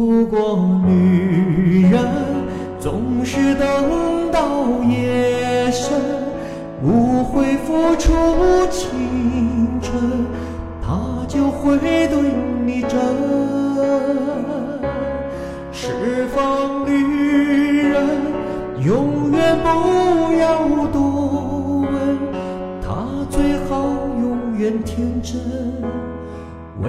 如果女人总是等到夜深，不会付出青春，她就会对你真。释放女人，永远不要多问，她最好永远天真，为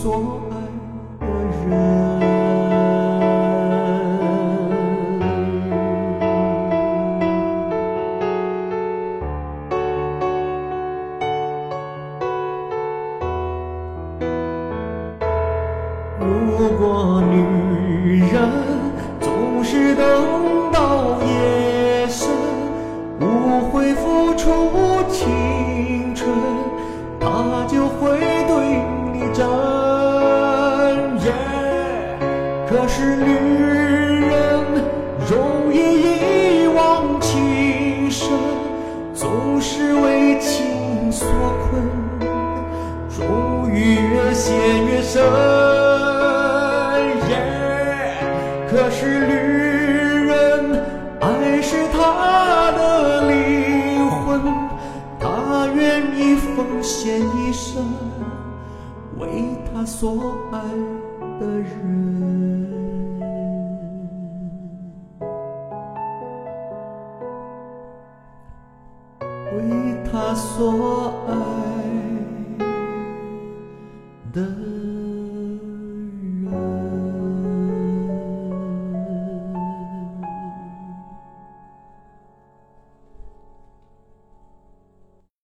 所爱的人。如果女人总是等可是女人容易一往情深，总是为情所困。终于越陷越深。耶，可是女人，爱是她的灵魂，她愿意奉献一生，为她所爱的人。为他所爱的